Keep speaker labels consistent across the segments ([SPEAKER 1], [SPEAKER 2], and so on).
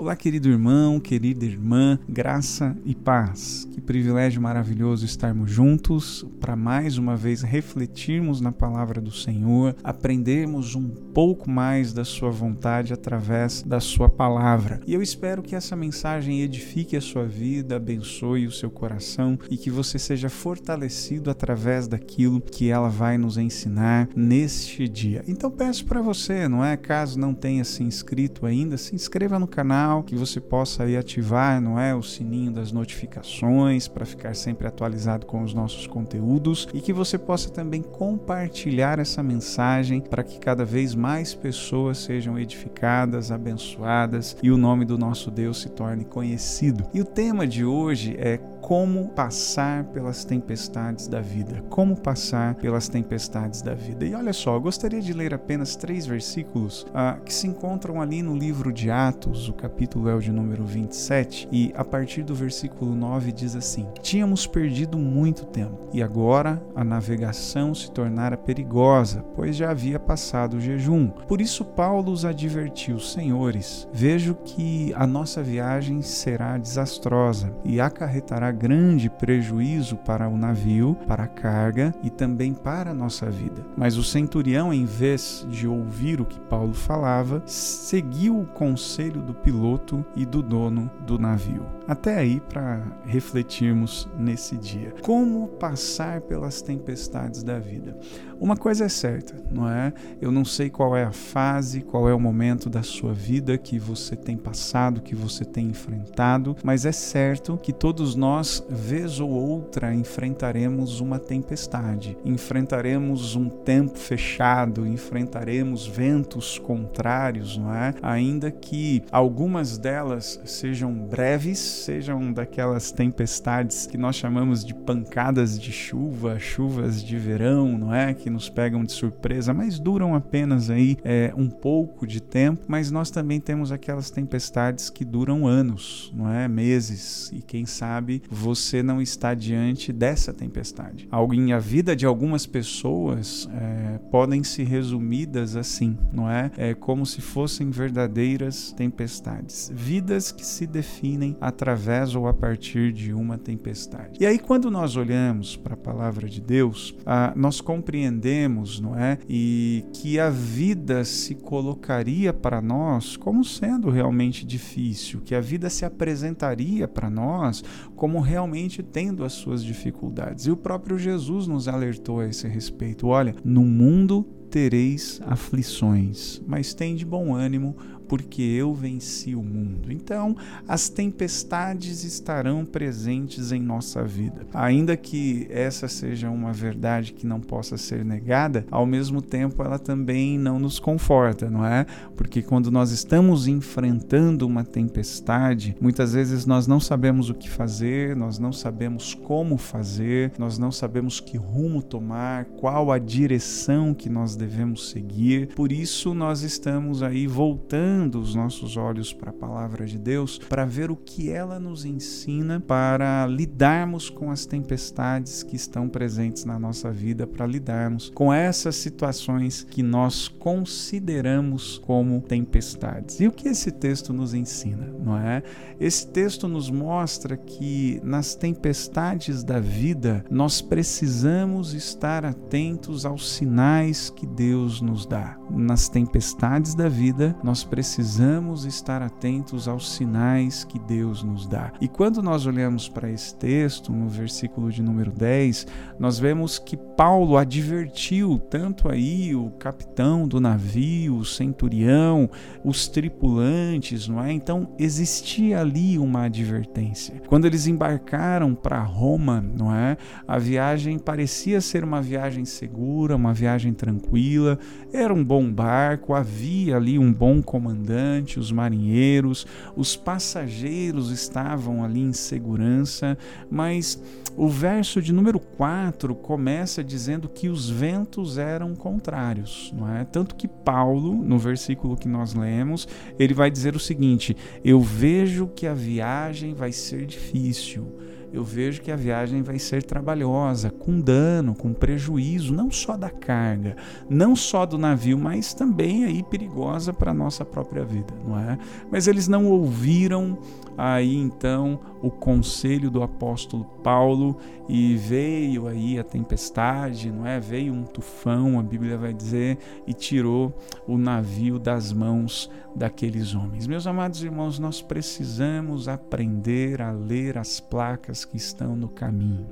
[SPEAKER 1] Olá, querido irmão, querida irmã, graça e paz. Que privilégio maravilhoso estarmos juntos para mais uma vez refletirmos na palavra do Senhor, aprendermos um pouco mais da Sua vontade através da Sua palavra. E eu espero que essa mensagem edifique a sua vida, abençoe o seu coração e que você seja fortalecido através daquilo que ela vai nos ensinar neste dia. Então peço para você, não é? Caso não tenha se inscrito ainda, se inscreva no canal canal, que você possa aí ativar, não é, o sininho das notificações para ficar sempre atualizado com os nossos conteúdos e que você possa também compartilhar essa mensagem para que cada vez mais pessoas sejam edificadas, abençoadas e o nome do nosso Deus se torne conhecido. E o tema de hoje é como passar pelas tempestades da vida. Como passar pelas tempestades da vida. E olha só, eu gostaria de ler apenas três versículos uh, que se encontram ali no livro de Atos, o capítulo é o de número 27, e a partir do versículo 9 diz assim: Tínhamos perdido muito tempo, e agora a navegação se tornara perigosa, pois já havia passado o jejum. Por isso, Paulo os advertiu: Senhores, vejo que a nossa viagem será desastrosa e acarretará grande prejuízo para o navio, para a carga e também para a nossa vida. Mas o centurião, em vez de ouvir o que Paulo falava, seguiu o conselho do piloto e do dono do navio. Até aí para refletirmos nesse dia. Como passar pelas tempestades da vida? Uma coisa é certa, não é? Eu não sei qual é a fase, qual é o momento da sua vida que você tem passado, que você tem enfrentado, mas é certo que todos nós, vez ou outra, enfrentaremos uma tempestade, enfrentaremos um tempo fechado, enfrentaremos ventos contrários, não é? Ainda que algumas delas sejam breves, sejam daquelas tempestades que nós chamamos de pancadas de chuva, chuvas de verão, não é? Que nos pegam de surpresa, mas duram apenas aí é, um pouco de tempo, mas nós também temos aquelas tempestades que duram anos, não é? Meses, e quem sabe você não está diante dessa tempestade. Algo em a vida de algumas pessoas é, podem se resumidas assim, não é? É como se fossem verdadeiras tempestades, vidas que se definem através ou a partir de uma tempestade. E aí quando nós olhamos para a palavra de Deus, ah, nós compreendemos não é? E que a vida se colocaria para nós como sendo realmente difícil, que a vida se apresentaria para nós como realmente tendo as suas dificuldades. E o próprio Jesus nos alertou a esse respeito. Olha, no mundo tereis aflições, mas tem de bom ânimo, porque eu venci o mundo. Então, as tempestades estarão presentes em nossa vida. Ainda que essa seja uma verdade que não possa ser negada, ao mesmo tempo ela também não nos conforta, não é? Porque quando nós estamos enfrentando uma tempestade, muitas vezes nós não sabemos o que fazer, nós não sabemos como fazer, nós não sabemos que rumo tomar, qual a direção que nós devemos seguir. Por isso nós estamos aí voltando voltando os nossos olhos para a palavra de Deus para ver o que ela nos ensina para lidarmos com as tempestades que estão presentes na nossa vida, para lidarmos com essas situações que nós consideramos como tempestades. E o que esse texto nos ensina, não é? Esse texto nos mostra que nas tempestades da vida nós precisamos estar atentos aos sinais que Deus nos dá. Nas tempestades da vida nós precisamos precisamos estar atentos aos sinais que Deus nos dá. E quando nós olhamos para esse texto, no versículo de número 10, nós vemos que Paulo advertiu tanto aí o capitão do navio, o centurião, os tripulantes, não é? Então existia ali uma advertência. Quando eles embarcaram para Roma, não é? A viagem parecia ser uma viagem segura, uma viagem tranquila, era um bom barco, havia ali um bom comandante comandante, os marinheiros, os passageiros estavam ali em segurança, mas o verso de número 4 começa dizendo que os ventos eram contrários, não é? Tanto que Paulo, no versículo que nós lemos, ele vai dizer o seguinte: Eu vejo que a viagem vai ser difícil eu vejo que a viagem vai ser trabalhosa, com dano, com prejuízo, não só da carga, não só do navio, mas também aí perigosa para a nossa própria vida, não é? Mas eles não ouviram aí então o conselho do apóstolo Paulo e veio aí a tempestade, não é? Veio um tufão, a Bíblia vai dizer, e tirou o navio das mãos daqueles homens. Meus amados irmãos, nós precisamos aprender a ler as placas que estão no caminho.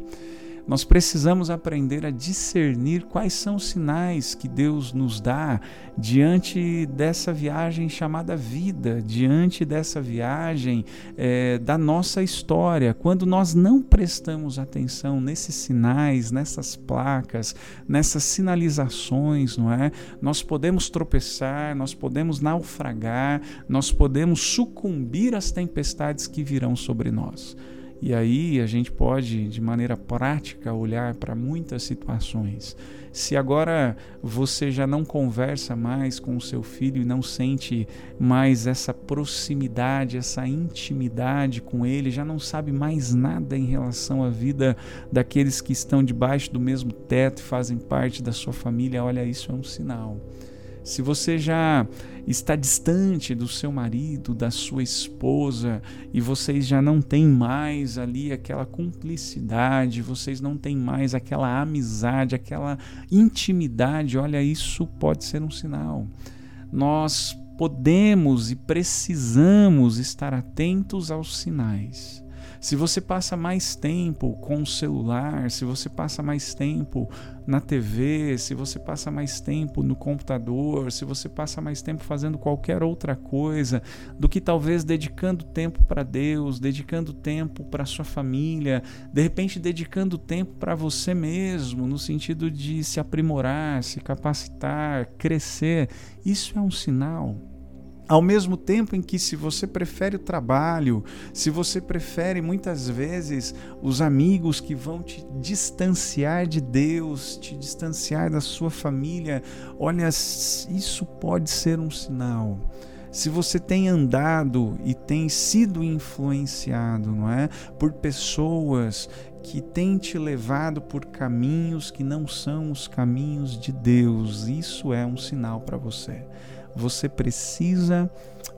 [SPEAKER 1] Nós precisamos aprender a discernir quais são os sinais que Deus nos dá diante dessa viagem chamada vida, diante dessa viagem é, da nossa história. Quando nós não prestamos atenção nesses sinais, nessas placas, nessas sinalizações, não é? Nós podemos tropeçar, nós podemos naufragar, nós podemos sucumbir às tempestades que virão sobre nós. E aí a gente pode, de maneira prática, olhar para muitas situações. Se agora você já não conversa mais com o seu filho e não sente mais essa proximidade, essa intimidade com ele, já não sabe mais nada em relação à vida daqueles que estão debaixo do mesmo teto e fazem parte da sua família, olha, isso é um sinal se você já está distante do seu marido, da sua esposa, e vocês já não têm mais ali aquela cumplicidade, vocês não têm mais aquela amizade, aquela intimidade, olha, isso pode ser um sinal. Nós podemos e precisamos estar atentos aos sinais. Se você passa mais tempo com o celular, se você passa mais tempo na TV, se você passa mais tempo no computador, se você passa mais tempo fazendo qualquer outra coisa do que talvez dedicando tempo para Deus, dedicando tempo para sua família, de repente dedicando tempo para você mesmo, no sentido de se aprimorar, se capacitar, crescer, isso é um sinal ao mesmo tempo em que, se você prefere o trabalho, se você prefere muitas vezes os amigos que vão te distanciar de Deus, te distanciar da sua família, olha, isso pode ser um sinal. Se você tem andado e tem sido influenciado, não é, por pessoas que têm te levado por caminhos que não são os caminhos de Deus, isso é um sinal para você você precisa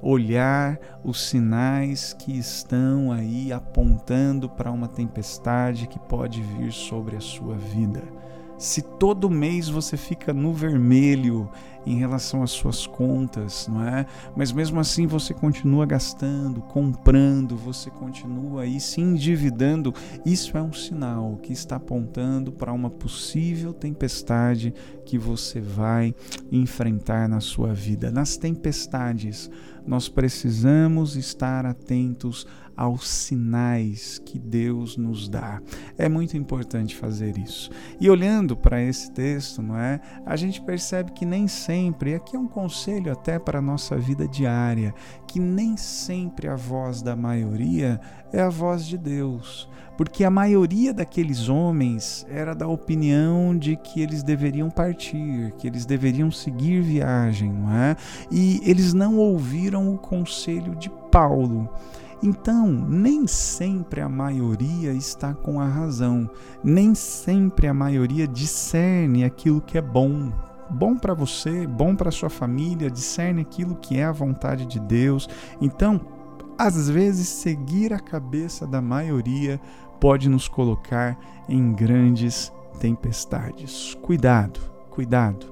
[SPEAKER 1] olhar os sinais que estão aí apontando para uma tempestade que pode vir sobre a sua vida. Se todo mês você fica no vermelho em relação às suas contas, não é? Mas mesmo assim você continua gastando, comprando, você continua aí se endividando, isso é um sinal que está apontando para uma possível tempestade que você vai enfrentar na sua vida. Nas tempestades, nós precisamos estar atentos aos sinais que Deus nos dá. É muito importante fazer isso. E olhando para esse texto, não é? A gente percebe que nem sempre, e aqui é um conselho até para a nossa vida diária, que nem sempre a voz da maioria é a voz de Deus porque a maioria daqueles homens era da opinião de que eles deveriam partir, que eles deveriam seguir viagem, não é? E eles não ouviram o conselho de Paulo. Então, nem sempre a maioria está com a razão, nem sempre a maioria discerne aquilo que é bom. Bom para você, bom para sua família, discerne aquilo que é a vontade de Deus. Então, às vezes, seguir a cabeça da maioria pode nos colocar em grandes tempestades. Cuidado, cuidado.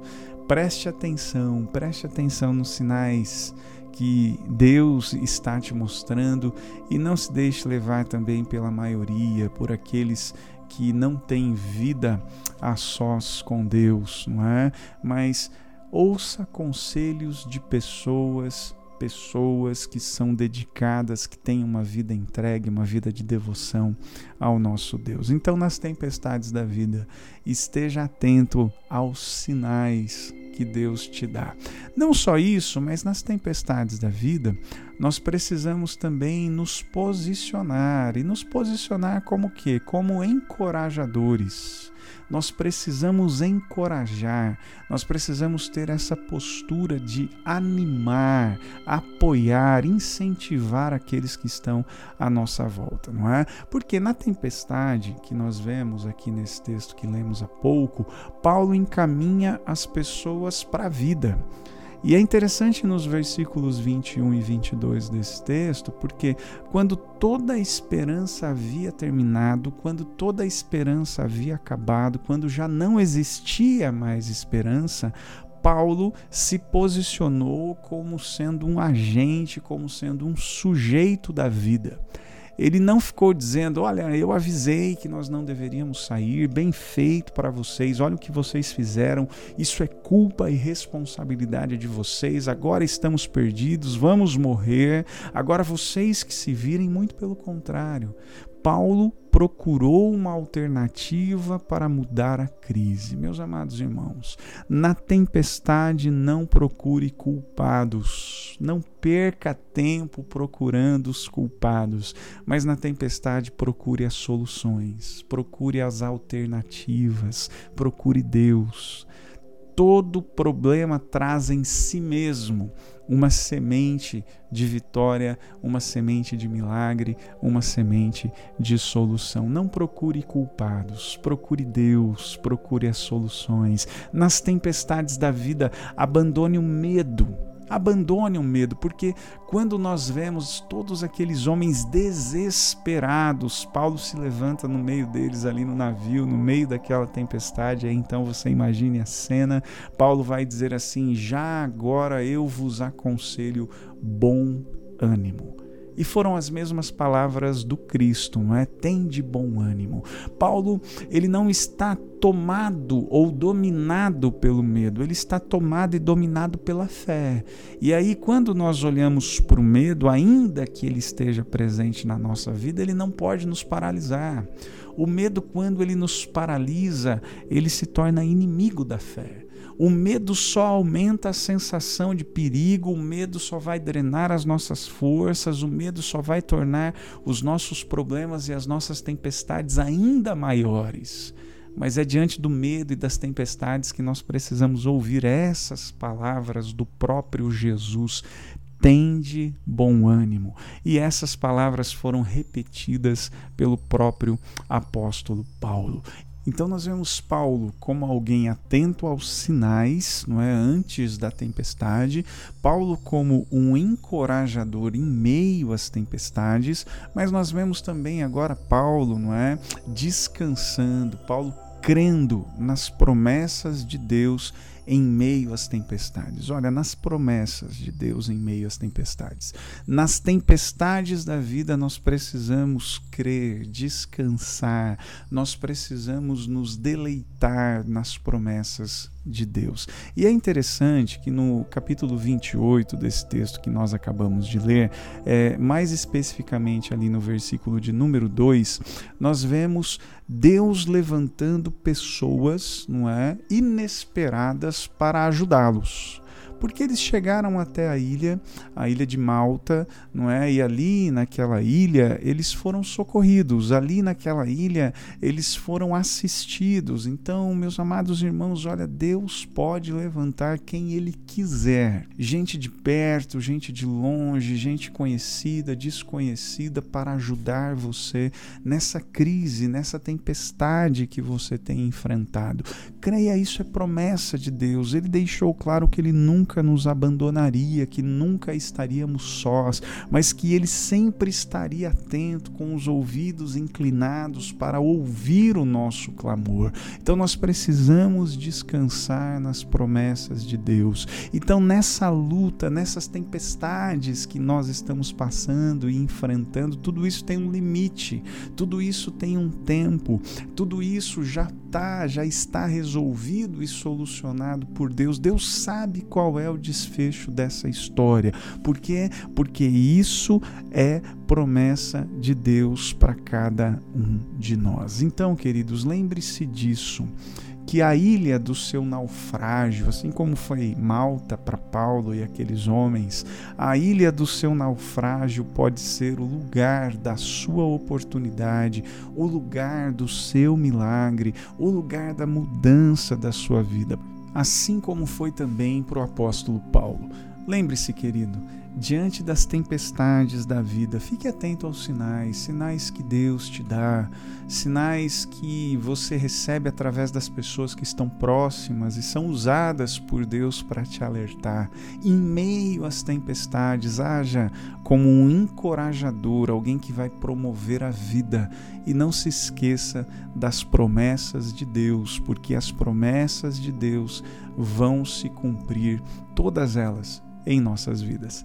[SPEAKER 1] Preste atenção, preste atenção nos sinais que Deus está te mostrando e não se deixe levar também pela maioria, por aqueles que não têm vida a sós com Deus, não é? Mas ouça conselhos de pessoas pessoas que são dedicadas, que têm uma vida entregue, uma vida de devoção ao nosso Deus. Então, nas tempestades da vida, esteja atento aos sinais que Deus te dá. Não só isso, mas nas tempestades da vida, nós precisamos também nos posicionar e nos posicionar como que? Como encorajadores Nós precisamos encorajar, nós precisamos ter essa postura de animar, apoiar, incentivar aqueles que estão à nossa volta, não é? Porque na tempestade que nós vemos aqui nesse texto que lemos há pouco, Paulo encaminha as pessoas para a vida. E é interessante nos versículos 21 e 22 desse texto, porque quando toda a esperança havia terminado, quando toda a esperança havia acabado, quando já não existia mais esperança, Paulo se posicionou como sendo um agente, como sendo um sujeito da vida. Ele não ficou dizendo: Olha, eu avisei que nós não deveríamos sair, bem feito para vocês, olha o que vocês fizeram, isso é culpa e responsabilidade de vocês, agora estamos perdidos, vamos morrer. Agora vocês que se virem, muito pelo contrário. Paulo procurou uma alternativa para mudar a crise. Meus amados irmãos, na tempestade não procure culpados, não perca tempo procurando os culpados, mas na tempestade procure as soluções, procure as alternativas, procure Deus. Todo problema traz em si mesmo uma semente de vitória, uma semente de milagre, uma semente de solução. Não procure culpados, procure Deus, procure as soluções. Nas tempestades da vida, abandone o medo Abandone o medo, porque quando nós vemos todos aqueles homens desesperados, Paulo se levanta no meio deles ali no navio, no meio daquela tempestade, aí então você imagine a cena. Paulo vai dizer assim: Já agora eu vos aconselho bom ânimo. E foram as mesmas palavras do Cristo, não é? Tem de bom ânimo. Paulo, ele não está tomado ou dominado pelo medo, ele está tomado e dominado pela fé. E aí, quando nós olhamos para o medo, ainda que ele esteja presente na nossa vida, ele não pode nos paralisar. O medo, quando ele nos paralisa, ele se torna inimigo da fé. O medo só aumenta a sensação de perigo, o medo só vai drenar as nossas forças, o medo só vai tornar os nossos problemas e as nossas tempestades ainda maiores. Mas é diante do medo e das tempestades que nós precisamos ouvir essas palavras do próprio Jesus. Tende bom ânimo. E essas palavras foram repetidas pelo próprio apóstolo Paulo. Então nós vemos Paulo como alguém atento aos sinais, não é, antes da tempestade, Paulo como um encorajador em meio às tempestades, mas nós vemos também agora Paulo, não é, descansando, Paulo crendo nas promessas de Deus em meio às tempestades. Olha, nas promessas de Deus em meio às tempestades. Nas tempestades da vida nós precisamos crer, descansar, nós precisamos nos deleitar nas promessas de Deus. E é interessante que no capítulo 28 desse texto que nós acabamos de ler, é, mais especificamente ali no versículo de número 2, nós vemos Deus levantando pessoas, não é, inesperadas para ajudá-los porque eles chegaram até a ilha, a ilha de Malta, não é? E ali naquela ilha eles foram socorridos, ali naquela ilha eles foram assistidos. Então, meus amados irmãos, olha, Deus pode levantar quem ele quiser, gente de perto, gente de longe, gente conhecida, desconhecida para ajudar você nessa crise, nessa tempestade que você tem enfrentado. Creia, isso é promessa de Deus. Ele deixou claro que ele nunca nunca nos abandonaria, que nunca estaríamos sós, mas que Ele sempre estaria atento, com os ouvidos inclinados para ouvir o nosso clamor. Então nós precisamos descansar nas promessas de Deus. Então nessa luta, nessas tempestades que nós estamos passando e enfrentando, tudo isso tem um limite, tudo isso tem um tempo, tudo isso já tá, já está resolvido e solucionado por Deus. Deus sabe qual é o desfecho dessa história. Por quê? Porque isso é promessa de Deus para cada um de nós. Então, queridos, lembre-se disso que a ilha do seu naufrágio, assim como foi Malta para Paulo e aqueles homens, a ilha do seu naufrágio pode ser o lugar da sua oportunidade, o lugar do seu milagre, o lugar da mudança da sua vida, assim como foi também para o apóstolo Paulo. Lembre-se, querido, diante das tempestades da vida, fique atento aos sinais, sinais que Deus te dá, sinais que você recebe através das pessoas que estão próximas e são usadas por Deus para te alertar. Em meio às tempestades, haja como um encorajador, alguém que vai promover a vida. E não se esqueça das promessas de Deus, porque as promessas de Deus vão se cumprir, todas elas, em nossas vidas.